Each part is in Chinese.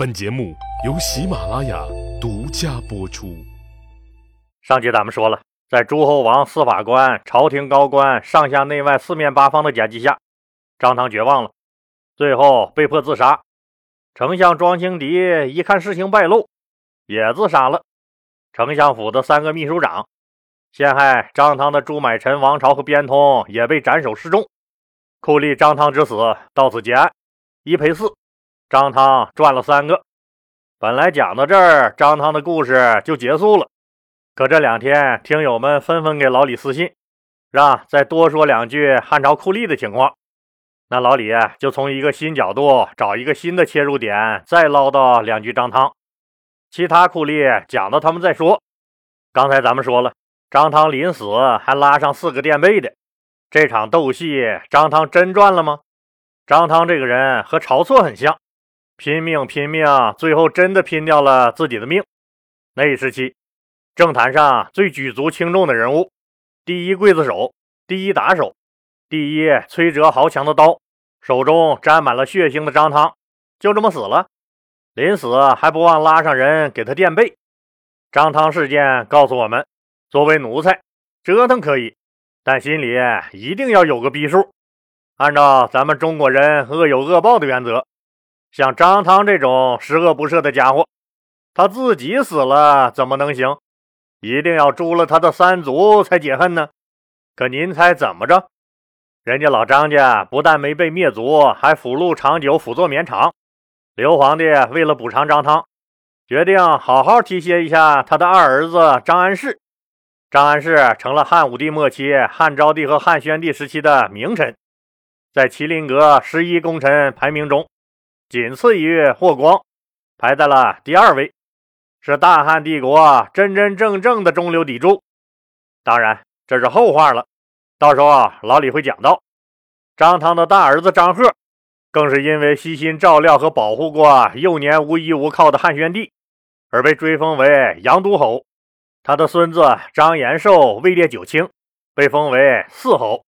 本节目由喜马拉雅独家播出。上集咱们说了，在诸侯王、司法官、朝廷高官、上下内外四面八方的夹击下，张汤绝望了，最后被迫自杀。丞相庄青敌一看事情败露，也自杀了。丞相府的三个秘书长陷害张汤的朱买臣、王朝和边通也被斩首示众。酷吏张汤之死到此结案，一赔四。张汤赚了三个。本来讲到这儿，张汤的故事就结束了。可这两天，听友们纷纷给老李私信，让再多说两句汉朝酷吏的情况。那老李就从一个新角度找一个新的切入点，再唠叨两句张汤。其他酷吏讲到他们再说。刚才咱们说了，张汤临死还拉上四个垫背的，这场斗戏，张汤真赚了吗？张汤这个人和晁错很像。拼命拼命，最后真的拼掉了自己的命。那一时期，政坛上最举足轻重的人物，第一刽子手，第一打手，第一摧折豪强的刀，手中沾满了血腥的张汤，就这么死了。临死还不忘拉上人给他垫背。张汤事件告诉我们：作为奴才，折腾可以，但心里一定要有个逼数。按照咱们中国人恶有恶报的原则。像张汤这种十恶不赦的家伙，他自己死了怎么能行？一定要诛了他的三族才解恨呢。可您猜怎么着？人家老张家不但没被灭族，还福禄长久，辅佐绵长。刘皇帝为了补偿张汤，决定好好提携一下他的二儿子张安世。张安世成了汉武帝末期、汉昭帝和汉宣帝时期的名臣，在麒麟阁十一功臣排名中。仅次于霍光，排在了第二位，是大汉帝国真真正正的中流砥柱。当然，这是后话了，到时候啊老李会讲到。张汤的大儿子张贺，更是因为悉心照料和保护过幼年无依无靠的汉宣帝，而被追封为阳都侯。他的孙子张延寿位列九卿，被封为四侯。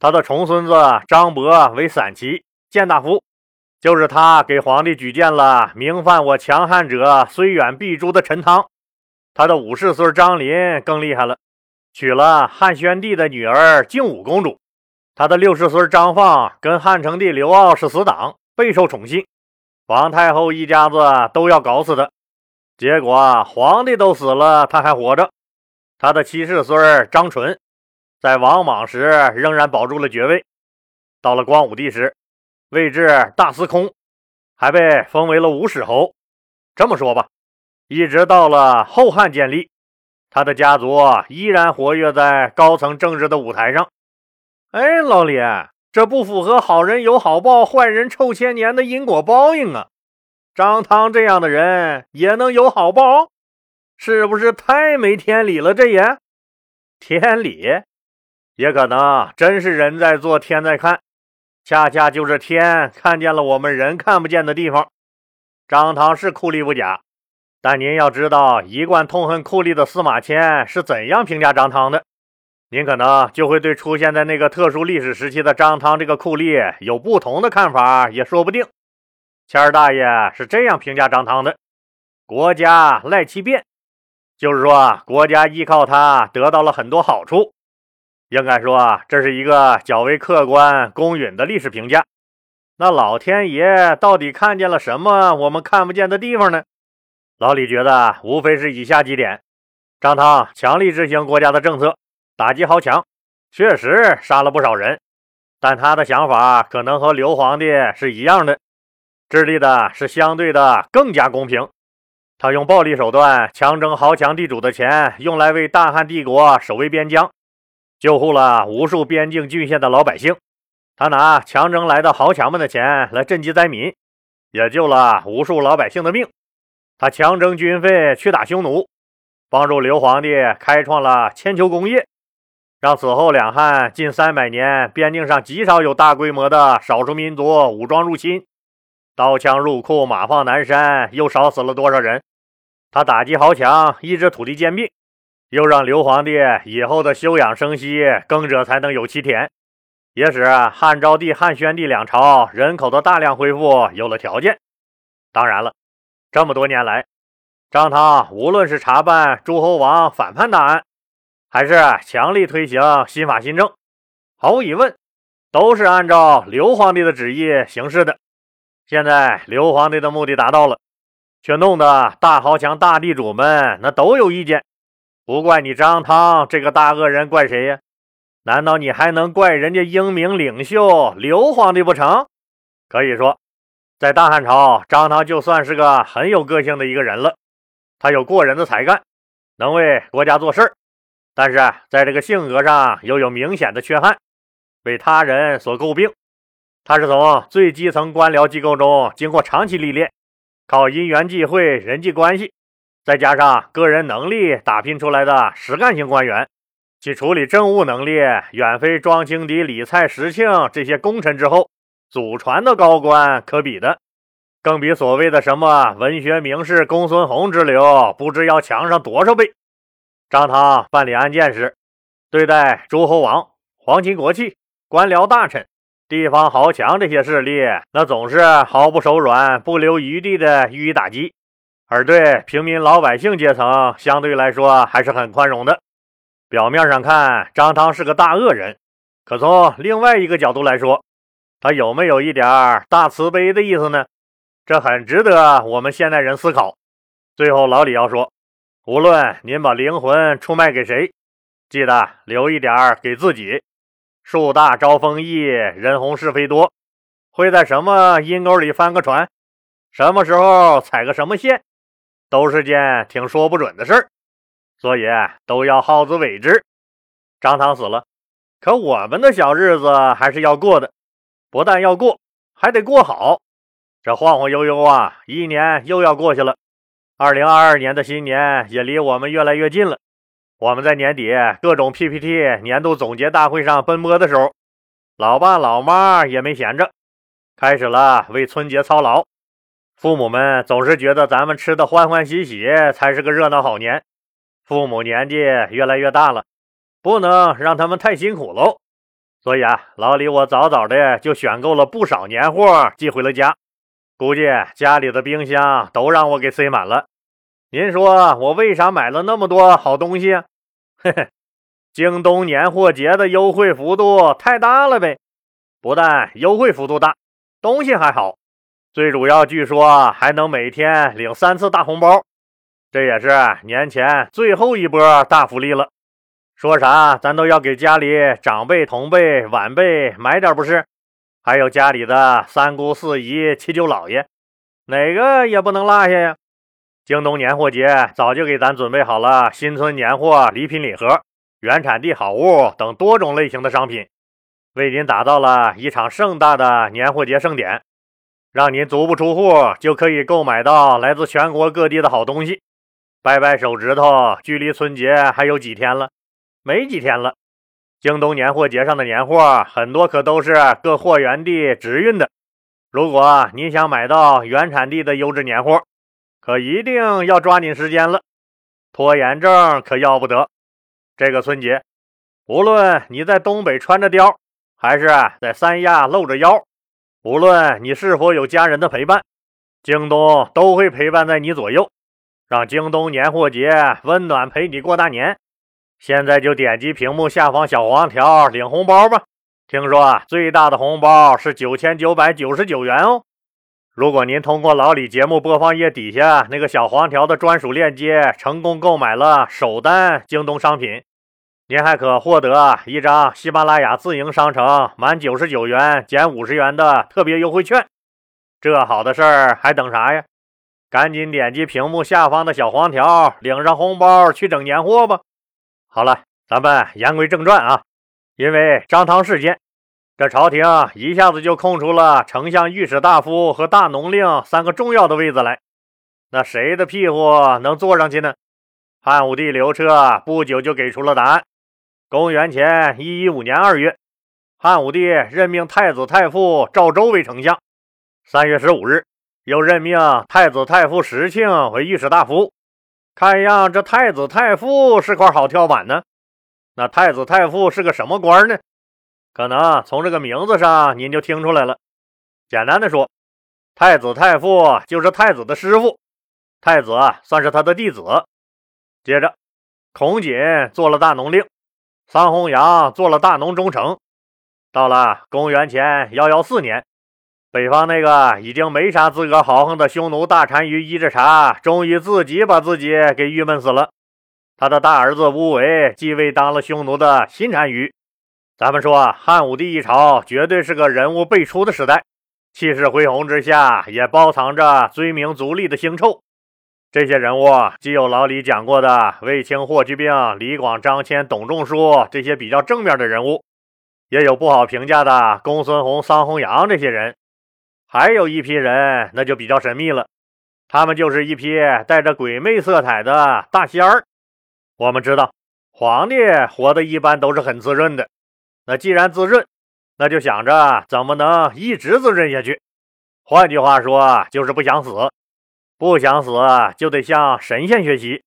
他的重孙子张伯为散骑谏大夫。就是他给皇帝举荐了名犯我强汉者虽远必诛的陈汤，他的五世孙张林更厉害了，娶了汉宣帝的女儿靖武公主。他的六世孙张放跟汉成帝刘骜是死党，备受宠信，皇太后一家子都要搞死他。结果皇帝都死了，他还活着。他的七世孙张纯在王莽时仍然保住了爵位，到了光武帝时。位至大司空，还被封为了五史侯。这么说吧，一直到了后汉建立，他的家族依然活跃在高层政治的舞台上。哎，老李，这不符合“好人有好报，坏人臭千年”的因果报应啊！张汤这样的人也能有好报，是不是太没天理了？这也天理，也可能真是人在做，天在看。恰恰就是天看见了我们人看不见的地方。张汤是酷吏不假，但您要知道，一贯痛恨酷吏的司马迁是怎样评价张汤的，您可能就会对出现在那个特殊历史时期的张汤这个酷吏有不同的看法，也说不定。谦儿大爷是这样评价张汤的：国家赖其变，就是说国家依靠他得到了很多好处。应该说，这是一个较为客观、公允的历史评价。那老天爷到底看见了什么我们看不见的地方呢？老李觉得，无非是以下几点：张汤强力执行国家的政策，打击豪强，确实杀了不少人，但他的想法可能和刘皇帝是一样的，致力的是相对的更加公平。他用暴力手段强征豪强地主的钱，用来为大汉帝国守卫边疆。救护了无数边境郡县的老百姓，他拿强征来的豪强们的钱来赈济灾民，也救了无数老百姓的命。他强征军费去打匈奴，帮助刘皇帝开创了千秋功业，让此后两汉近三百年边境上极少有大规模的少数民族武装入侵，刀枪入库，马放南山，又少死了多少人？他打击豪强，抑制土地兼并。又让刘皇帝以后的休养生息，耕者才能有其田，也使汉昭帝、汉宣帝两朝人口的大量恢复有了条件。当然了，这么多年来，张汤无论是查办诸侯王反叛大案，还是强力推行新法新政，毫无疑问，都是按照刘皇帝的旨意行事的。现在刘皇帝的目的达到了，却弄得大豪强、大地主们那都有意见。不怪你张汤这个大恶人，怪谁呀？难道你还能怪人家英明领袖刘皇帝不成？可以说，在大汉朝，张汤就算是个很有个性的一个人了。他有过人的才干，能为国家做事儿，但是在这个性格上又有明显的缺憾，被他人所诟病。他是从最基层官僚机构中经过长期历练，靠因缘际会、人际关系，再加上个人能力打拼出来的实干型官员，其处理政务能力远非庄青敌、李蔡、石庆这些功臣之后祖传的高官可比的，更比所谓的什么文学名士公孙弘之流不知要强上多少倍。张汤办理案件时，对待诸侯王、皇亲国戚、官僚大臣。地方豪强这些势力，那总是毫不手软、不留余地的予以打击；而对平民老百姓阶层，相对来说还是很宽容的。表面上看，张汤是个大恶人，可从另外一个角度来说，他有没有一点大慈悲的意思呢？这很值得我们现代人思考。最后，老李要说，无论您把灵魂出卖给谁，记得留一点给自己。树大招风易，人红是非多。会在什么阴沟里翻个船，什么时候踩个什么线，都是件挺说不准的事儿。所以都要好自为之。张汤死了，可我们的小日子还是要过的，不但要过，还得过好。这晃晃悠悠啊，一年又要过去了。二零二二年的新年也离我们越来越近了。我们在年底各种 PPT 年度总结大会上奔波的时候，老爸老妈也没闲着，开始了为春节操劳。父母们总是觉得咱们吃的欢欢喜喜才是个热闹好年。父母年纪越来越大了，不能让他们太辛苦喽。所以啊，老李我早早的就选购了不少年货寄回了家，估计家里的冰箱都让我给塞满了。您说我为啥买了那么多好东西？嘿嘿，京东年货节的优惠幅度太大了呗！不但优惠幅度大，东西还好，最主要据说还能每天领三次大红包，这也是年前最后一波大福利了。说啥咱都要给家里长辈、同辈、晚辈买点不是？还有家里的三姑四姨、七舅姥爷，哪个也不能落下呀！京东年货节早就给咱准备好了新春年货礼品礼盒、原产地好物等多种类型的商品，为您打造了一场盛大的年货节盛典，让您足不出户就可以购买到来自全国各地的好东西。掰掰手指头，距离春节还有几天了？没几天了。京东年货节上的年货很多可都是各货源地直运的，如果您想买到原产地的优质年货，可一定要抓紧时间了，拖延症可要不得。这个春节，无论你在东北穿着貂，还是在三亚露着腰，无论你是否有家人的陪伴，京东都会陪伴在你左右，让京东年货节温暖陪你过大年。现在就点击屏幕下方小黄条领红包吧！听说最大的红包是九千九百九十九元哦。如果您通过老李节目播放页底下那个小黄条的专属链接成功购买了首单京东商品，您还可获得一张喜马拉雅自营商城满九十九元减五十元的特别优惠券。这好的事儿还等啥呀？赶紧点击屏幕下方的小黄条，领上红包去整年货吧！好了，咱们言归正传啊，因为张汤事件。这朝廷一下子就空出了丞相、御史大夫和大农令三个重要的位子来，那谁的屁股能坐上去呢？汉武帝刘彻不久就给出了答案。公元前一一五年二月，汉武帝任命太子太傅赵周为丞相。三月十五日，又任命太子太傅石庆为御史大夫。看样这太子太傅是块好跳板呢。那太子太傅是个什么官呢？可能从这个名字上您就听出来了。简单的说，太子太傅就是太子的师傅，太子算是他的弟子。接着，孔瑾做了大农令，桑弘羊做了大农中丞。到了公元前幺幺四年，北方那个已经没啥资格豪横的匈奴大单于伊稚茶，终于自己把自己给郁闷死了。他的大儿子乌维继位当了匈奴的新单于。咱们说汉武帝一朝绝对是个人物辈出的时代，气势恢宏之下也包藏着追名逐利的腥臭。这些人物既有老李讲过的卫青、霍去病、李广、张骞、董仲舒这些比较正面的人物。也有不好评价的公孙弘、桑弘羊这些人，还有一批人那就比较神秘了，他们就是一批带着鬼魅色彩的大仙儿。我们知道，皇帝活的一般都是很滋润的，那既然滋润，那就想着怎么能一直滋润下去。换句话说，就是不想死，不想死就得向神仙学习，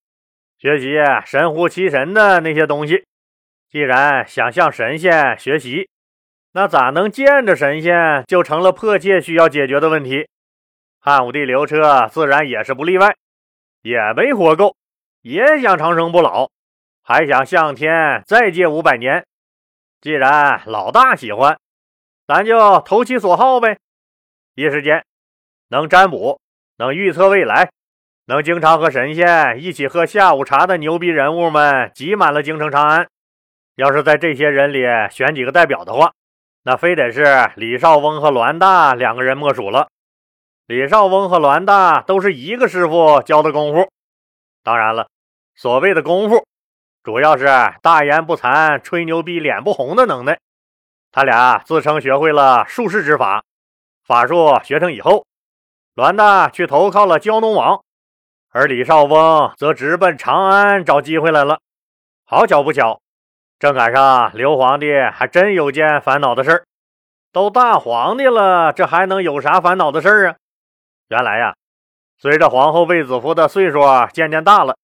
学习神乎其神的那些东西。既然想向神仙学习，那咋能见着神仙就成了迫切需要解决的问题？汉武帝刘彻自然也是不例外，也没活够，也想长生不老，还想向天再借五百年。既然老大喜欢，咱就投其所好呗。一时间，能占卜、能预测未来、能经常和神仙一起喝下午茶的牛逼人物们挤满了京城长安。要是在这些人里选几个代表的话，那非得是李少翁和栾大两个人莫属了。李少翁和栾大都是一个师傅教的功夫，当然了，所谓的功夫，主要是大言不惭、吹牛逼、脸不红的能耐。他俩自称学会了术士之法，法术学成以后，栾大去投靠了胶农王，而李少翁则直奔长安找机会来了。好巧不巧。正赶上刘皇帝还真有件烦恼的事儿，都大皇帝了，这还能有啥烦恼的事儿啊？原来呀，随着皇后卫子夫的岁数渐渐大了，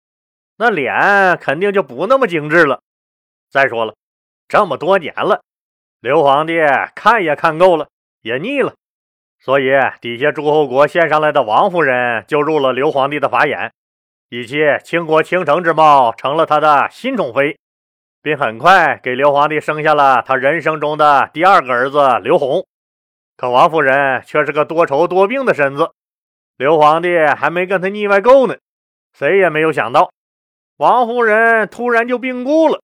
那脸肯定就不那么精致了。再说了，这么多年了，刘皇帝看也看够了，也腻了，所以底下诸侯国献上来的王夫人就入了刘皇帝的法眼，以其倾国倾城之貌，成了他的新宠妃。并很快给刘皇帝生下了他人生中的第二个儿子刘弘。可王夫人却是个多愁多病的身子，刘皇帝还没跟他腻歪够呢，谁也没有想到，王夫人突然就病故了。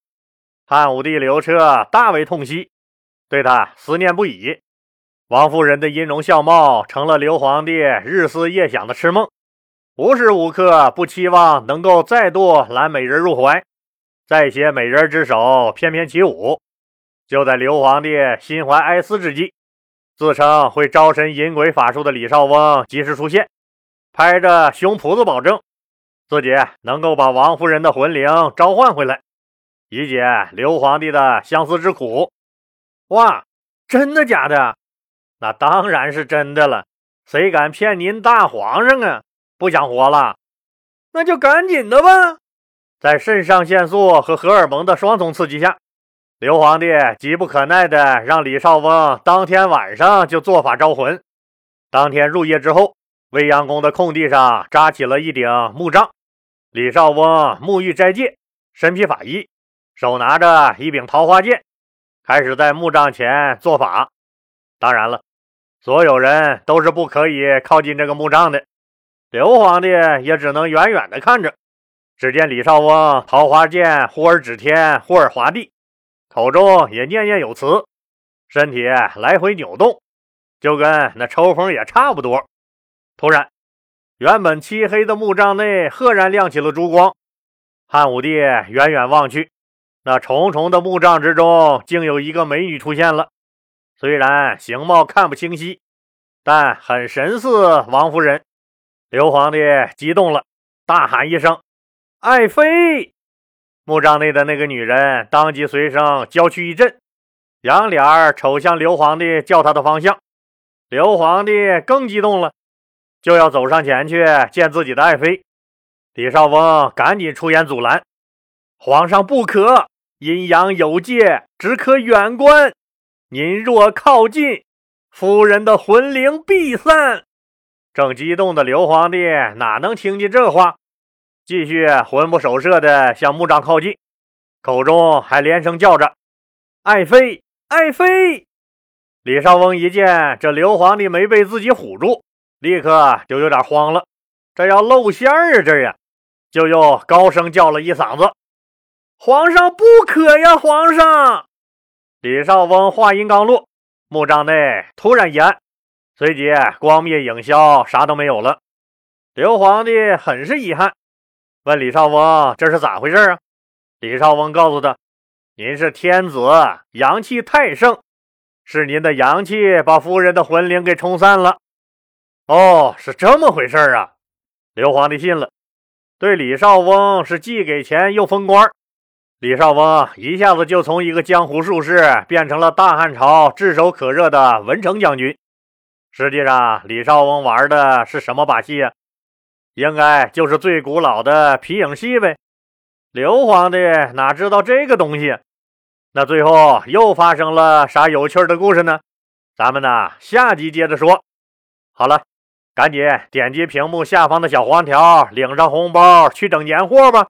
汉武帝刘彻大为痛惜，对他思念不已。王夫人的音容笑貌成了刘皇帝日思夜想的痴梦，无时无刻不期望能够再度揽美人入怀。再携美人之手翩翩起舞，就在刘皇帝心怀哀思之际，自称会招神引鬼法术的李少翁及时出现，拍着胸脯子保证自己能够把王夫人的魂灵召唤回来，以解刘皇帝的相思之苦。哇，真的假的？那当然是真的了，谁敢骗您大皇上啊？不想活了，那就赶紧的吧。在肾上腺素和荷尔蒙的双重刺激下，刘皇帝急不可耐地让李少翁当天晚上就做法招魂。当天入夜之后，未央宫的空地上扎起了一顶木杖。李少翁沐浴斋戒，身披法衣，手拿着一柄桃花剑，开始在木杖前做法。当然了，所有人都是不可以靠近这个墓葬的。刘皇帝也只能远远地看着。只见李少翁桃花剑忽而指天，忽而划地，口中也念念有词，身体来回扭动，就跟那抽风也差不多。突然，原本漆黑的墓葬内赫然亮起了烛光。汉武帝远远望去，那重重的墓葬之中，竟有一个美女出现了。虽然形貌看不清晰，但很神似王夫人。刘皇帝激动了，大喊一声。爱妃，墓葬内的那个女人当即随声娇躯一震，仰脸瞅向刘皇帝叫他的方向。刘皇帝更激动了，就要走上前去见自己的爱妃。李少翁赶紧出言阻拦：“皇上不可，阴阳有界，只可远观。您若靠近，夫人的魂灵必散。”正激动的刘皇帝哪能听见这话，继续魂不守舍的向墓葬靠近，口中还连声叫着：“爱妃，爱妃！”李少翁一见这刘皇帝没被自己唬住，立刻就有点慌了，这要露馅儿啊！这呀，就又高声叫了一嗓子：“皇上不可呀，皇上！”李少翁话音刚落，墓葬内突然一暗，随即光灭影消，啥都没有了。刘皇帝很是遗憾，问李少翁：“这是咋回事啊？”李少翁告诉他：“您是天子，阳气太盛，是您的阳气把夫人的魂灵给冲散了。”哦，是这么回事啊！刘皇帝信了，对李少翁是既给钱又封官。李少翁一下子就从一个江湖术士变成了大汉朝炙手可热的文成将军。实际上，李少翁玩的是什么把戏啊？应该就是最古老的皮影戏呗。刘皇帝哪知道这个东西？那最后又发生了啥有趣的故事呢？咱们呢下集接着说。好了，赶紧点击屏幕下方的小黄条，领上红包去整年货吧。